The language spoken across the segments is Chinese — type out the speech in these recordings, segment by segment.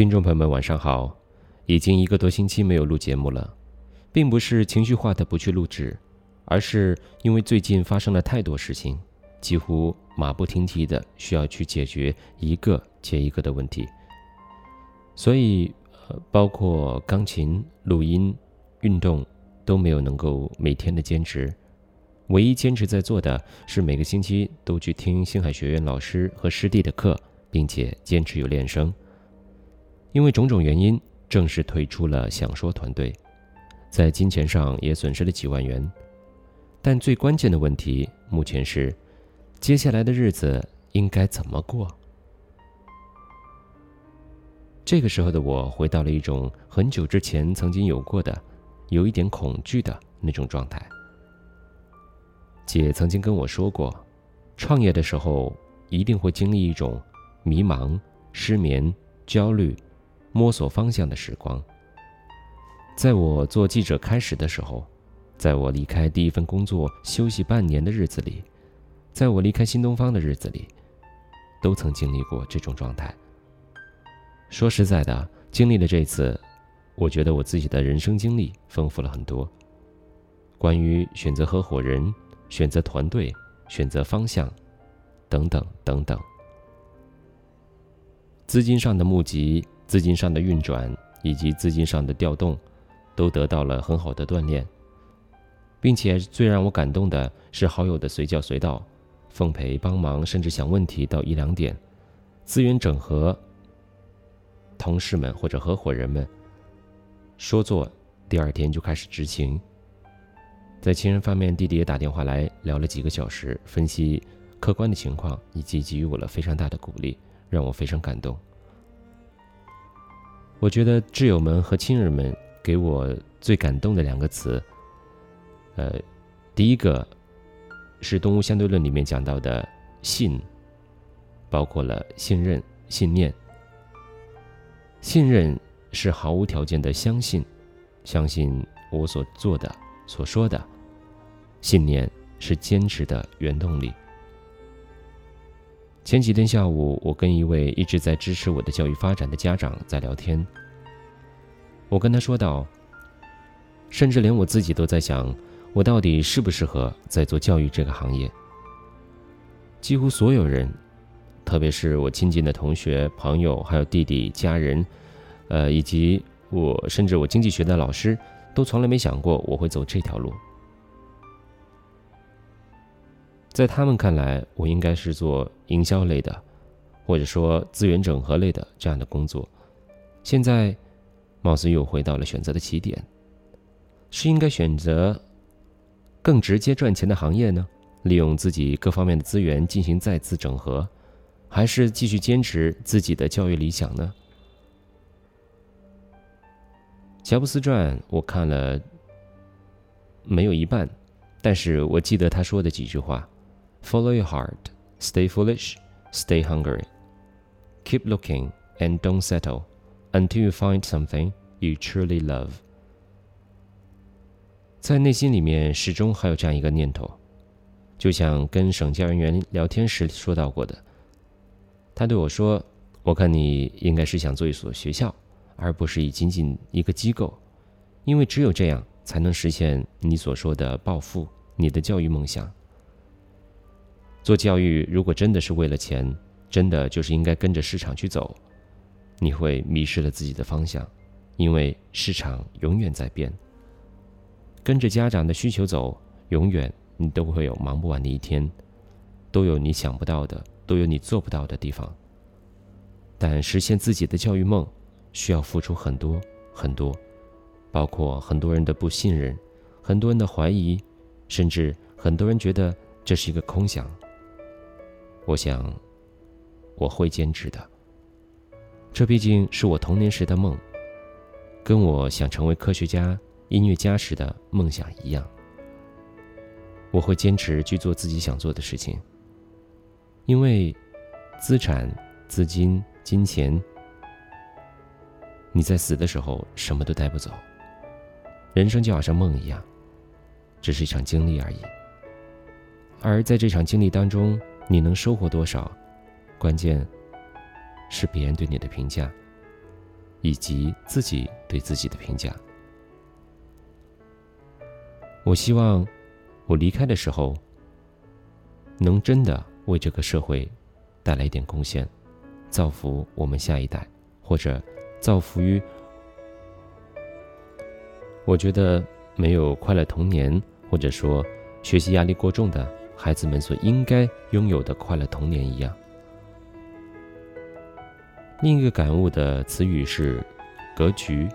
听众朋友们，晚上好！已经一个多星期没有录节目了，并不是情绪化的不去录制，而是因为最近发生了太多事情，几乎马不停蹄的需要去解决一个接一个的问题，所以呃，包括钢琴、录音、运动都没有能够每天的坚持。唯一坚持在做的是每个星期都去听星海学院老师和师弟的课，并且坚持有练声。因为种种原因，正式退出了想说团队，在金钱上也损失了几万元。但最关键的问题，目前是接下来的日子应该怎么过？这个时候的我，回到了一种很久之前曾经有过的、有一点恐惧的那种状态。姐曾经跟我说过，创业的时候一定会经历一种迷茫、失眠、焦虑、摸索方向的时光。在我做记者开始的时候，在我离开第一份工作休息半年的日子里，在我离开新东方的日子里，都曾经历过这种状态。说实在的，经历了这次，我觉得我自己的人生经历丰富了很多。关于选择合伙人。选择团队，选择方向，等等等等。资金上的募集、资金上的运转以及资金上的调动，都得到了很好的锻炼，并且最让我感动的是好友的随叫随到，奉陪帮忙，甚至想问题到一两点，资源整合，同事们或者合伙人们说做，第二天就开始执行。在亲人方面，弟弟也打电话来聊了几个小时，分析客观的情况，以及给予我了非常大的鼓励，让我非常感动。我觉得挚友们和亲人们给我最感动的两个词，呃，第一个是《动物相对论》里面讲到的信，包括了信任、信念。信任是毫无条件的相信，相信我所做的。所说的信念是坚持的原动力。前几天下午，我跟一位一直在支持我的教育发展的家长在聊天。我跟他说道：“甚至连我自己都在想，我到底适不适合在做教育这个行业？”几乎所有人，特别是我亲近的同学、朋友，还有弟弟、家人，呃，以及我，甚至我经济学的老师。都从来没想过我会走这条路，在他们看来，我应该是做营销类的，或者说资源整合类的这样的工作。现在，貌似又回到了选择的起点，是应该选择更直接赚钱的行业呢？利用自己各方面的资源进行再次整合，还是继续坚持自己的教育理想呢？乔布斯传我看了没有一半，但是我记得他说的几句话：Follow your heart, stay foolish, stay hungry, keep looking and don't settle until you find something you truly love。在内心里面始终还有这样一个念头，就像跟省教人员聊天时说到过的，他对我说：“我看你应该是想做一所学校。”而不是仅仅一个机构，因为只有这样才能实现你所说的暴富，你的教育梦想。做教育如果真的是为了钱，真的就是应该跟着市场去走，你会迷失了自己的方向，因为市场永远在变。跟着家长的需求走，永远你都会有忙不完的一天，都有你想不到的，都有你做不到的地方。但实现自己的教育梦。需要付出很多很多，包括很多人的不信任，很多人的怀疑，甚至很多人觉得这是一个空想。我想，我会坚持的。这毕竟是我童年时的梦，跟我想成为科学家、音乐家时的梦想一样。我会坚持去做自己想做的事情，因为资产、资金、金钱。你在死的时候什么都带不走，人生就好像梦一样，只是一场经历而已。而在这场经历当中，你能收获多少，关键是别人对你的评价。以及自己对自己的评价。我希望我离开的时候，能真的为这个社会带来一点贡献，造福我们下一代，或者造福于我觉得没有快乐童年，或者说学习压力过重的孩子们所应该拥有的快乐童年一样。另一个感悟的词语是“格局”。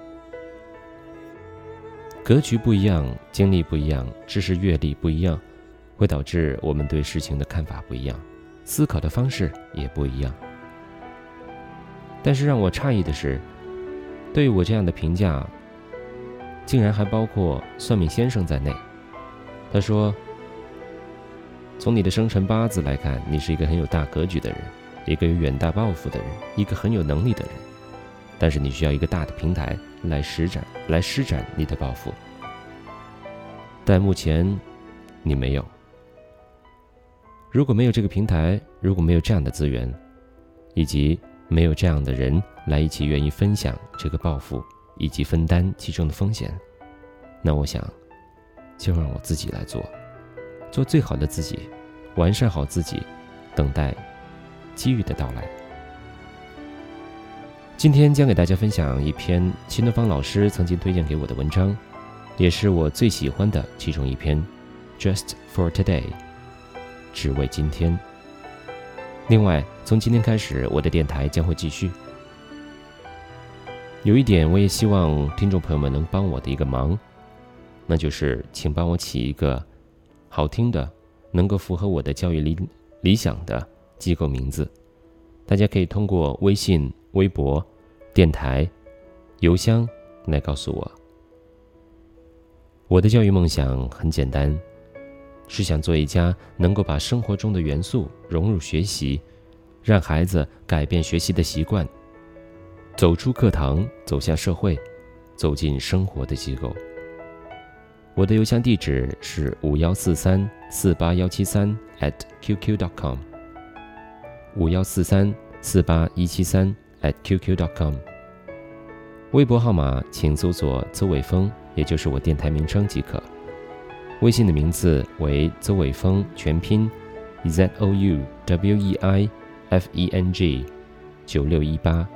格局不一样，经历不一样，知识阅历不一样，会导致我们对事情的看法不一样，思考的方式也不一样。但是让我诧异的是，对我这样的评价，竟然还包括算命先生在内。他说：“从你的生辰八字来看，你是一个很有大格局的人。”一个有远大抱负的人，一个很有能力的人，但是你需要一个大的平台来施展，来施展你的抱负。但目前你没有。如果没有这个平台，如果没有这样的资源，以及没有这样的人来一起愿意分享这个抱负，以及分担其中的风险，那我想，就让我自己来做，做最好的自己，完善好自己，等待。机遇的到来。今天将给大家分享一篇秦东方老师曾经推荐给我的文章，也是我最喜欢的其中一篇，Just for today，只为今天。另外，从今天开始，我的电台将会继续。有一点，我也希望听众朋友们能帮我的一个忙，那就是请帮我起一个好听的，能够符合我的教育理理想的。机构名字，大家可以通过微信、微博、电台、邮箱来告诉我。我的教育梦想很简单，是想做一家能够把生活中的元素融入学习，让孩子改变学习的习惯，走出课堂，走向社会，走进生活的机构。我的邮箱地址是五幺四三四八幺七三 at qq dot com，。五幺四三四八一七三 at qq dot com 微博号码请搜索邹伟峰，也就是我电台名称即可。微信的名字为邹伟峰，全拼 z o u w e i f e n g 九六一八。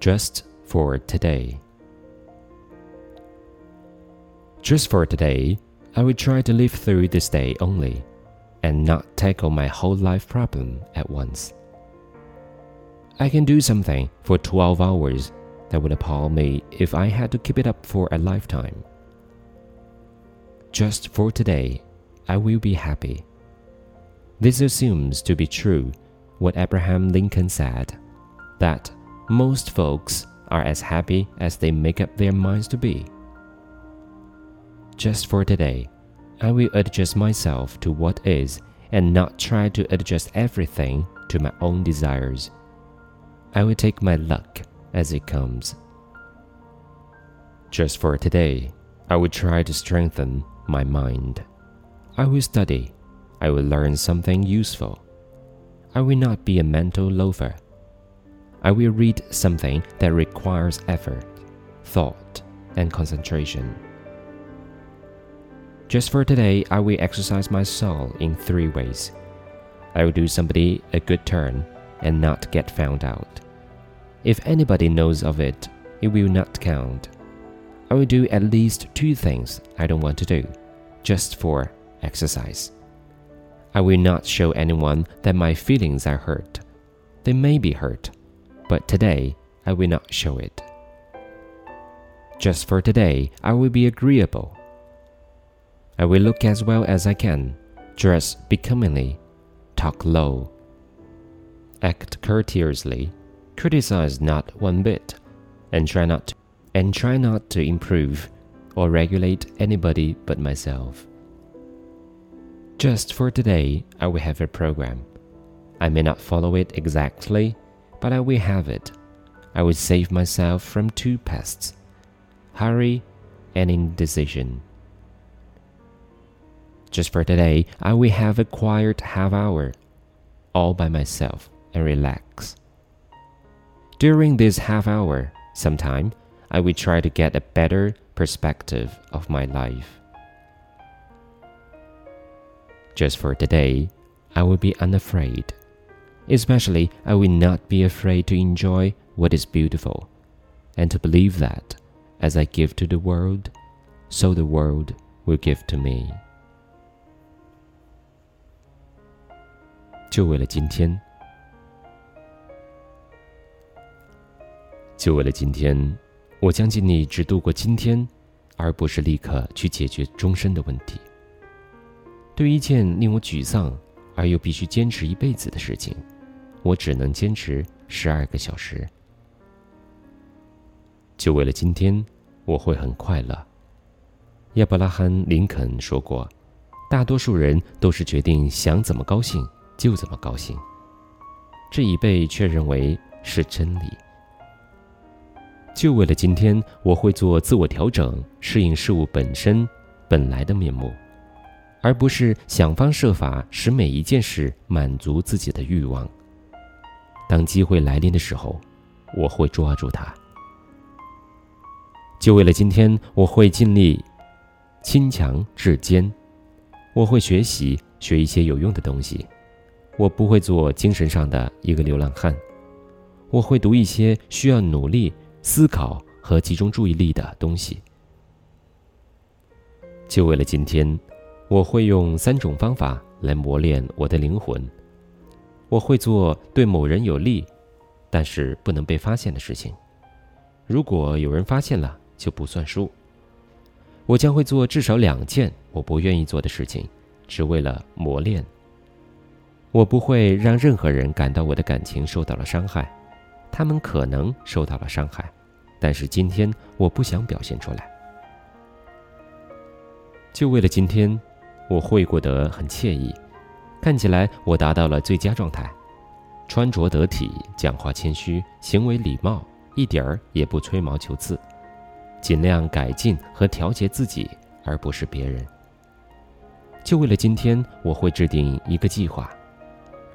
Just for today. Just for today, I will try to live through this day only and not tackle my whole life problem at once. I can do something for 12 hours that would appall me if I had to keep it up for a lifetime. Just for today, I will be happy. This assumes to be true what Abraham Lincoln said that most folks are as happy as they make up their minds to be. Just for today, I will adjust myself to what is and not try to adjust everything to my own desires. I will take my luck as it comes. Just for today, I will try to strengthen my mind. I will study. I will learn something useful. I will not be a mental loafer. I will read something that requires effort, thought, and concentration. Just for today, I will exercise my soul in three ways. I will do somebody a good turn and not get found out. If anybody knows of it, it will not count. I will do at least two things I don't want to do, just for exercise. I will not show anyone that my feelings are hurt. They may be hurt, but today I will not show it. Just for today, I will be agreeable. I will look as well as I can, dress becomingly, talk low, act courteously, criticize not one bit, and try not to, and try not to improve or regulate anybody but myself. Just for today, I will have a program. I may not follow it exactly, but I will have it. I will save myself from two pests hurry and indecision. Just for today, I will have a quiet half hour all by myself and relax. During this half hour, sometime, I will try to get a better perspective of my life. Just for today, I will be unafraid. Especially, I will not be afraid to enjoy what is beautiful, and to believe that, as I give to the world, so the world will give to me. 就为了今天，就为了今天，我将尽力只度过今天，而不是立刻去解决终身的问题。对于一件令我沮丧而又必须坚持一辈子的事情，我只能坚持十二个小时。就为了今天，我会很快乐。亚伯拉罕·林肯说过：“大多数人都是决定想怎么高兴就怎么高兴。”这一辈却认为是真理。就为了今天，我会做自我调整，适应事物本身本来的面目，而不是想方设法使每一件事满足自己的欲望。当机会来临的时候，我会抓住它。就为了今天，我会尽力亲强制坚。我会学习学一些有用的东西。我不会做精神上的一个流浪汉。我会读一些需要努力。思考和集中注意力的东西，就为了今天，我会用三种方法来磨练我的灵魂。我会做对某人有利，但是不能被发现的事情。如果有人发现了，就不算数。我将会做至少两件我不愿意做的事情，只为了磨练。我不会让任何人感到我的感情受到了伤害，他们可能受到了伤害。但是今天我不想表现出来，就为了今天，我会过得很惬意，看起来我达到了最佳状态，穿着得体，讲话谦虚，行为礼貌，一点儿也不吹毛求疵，尽量改进和调节自己，而不是别人。就为了今天，我会制定一个计划，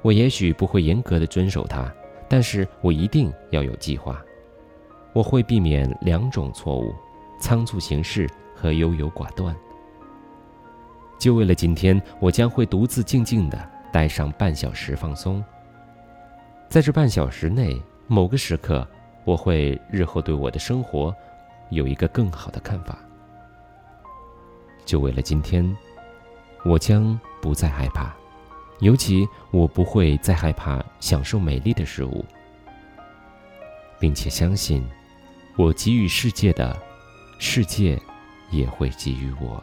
我也许不会严格的遵守它，但是我一定要有计划。我会避免两种错误：仓促行事和优柔寡断。就为了今天，我将会独自静静的待上半小时放松。在这半小时内，某个时刻，我会日后对我的生活有一个更好的看法。就为了今天，我将不再害怕，尤其我不会再害怕享受美丽的事物，并且相信。我给予世界的，世界也会给予我。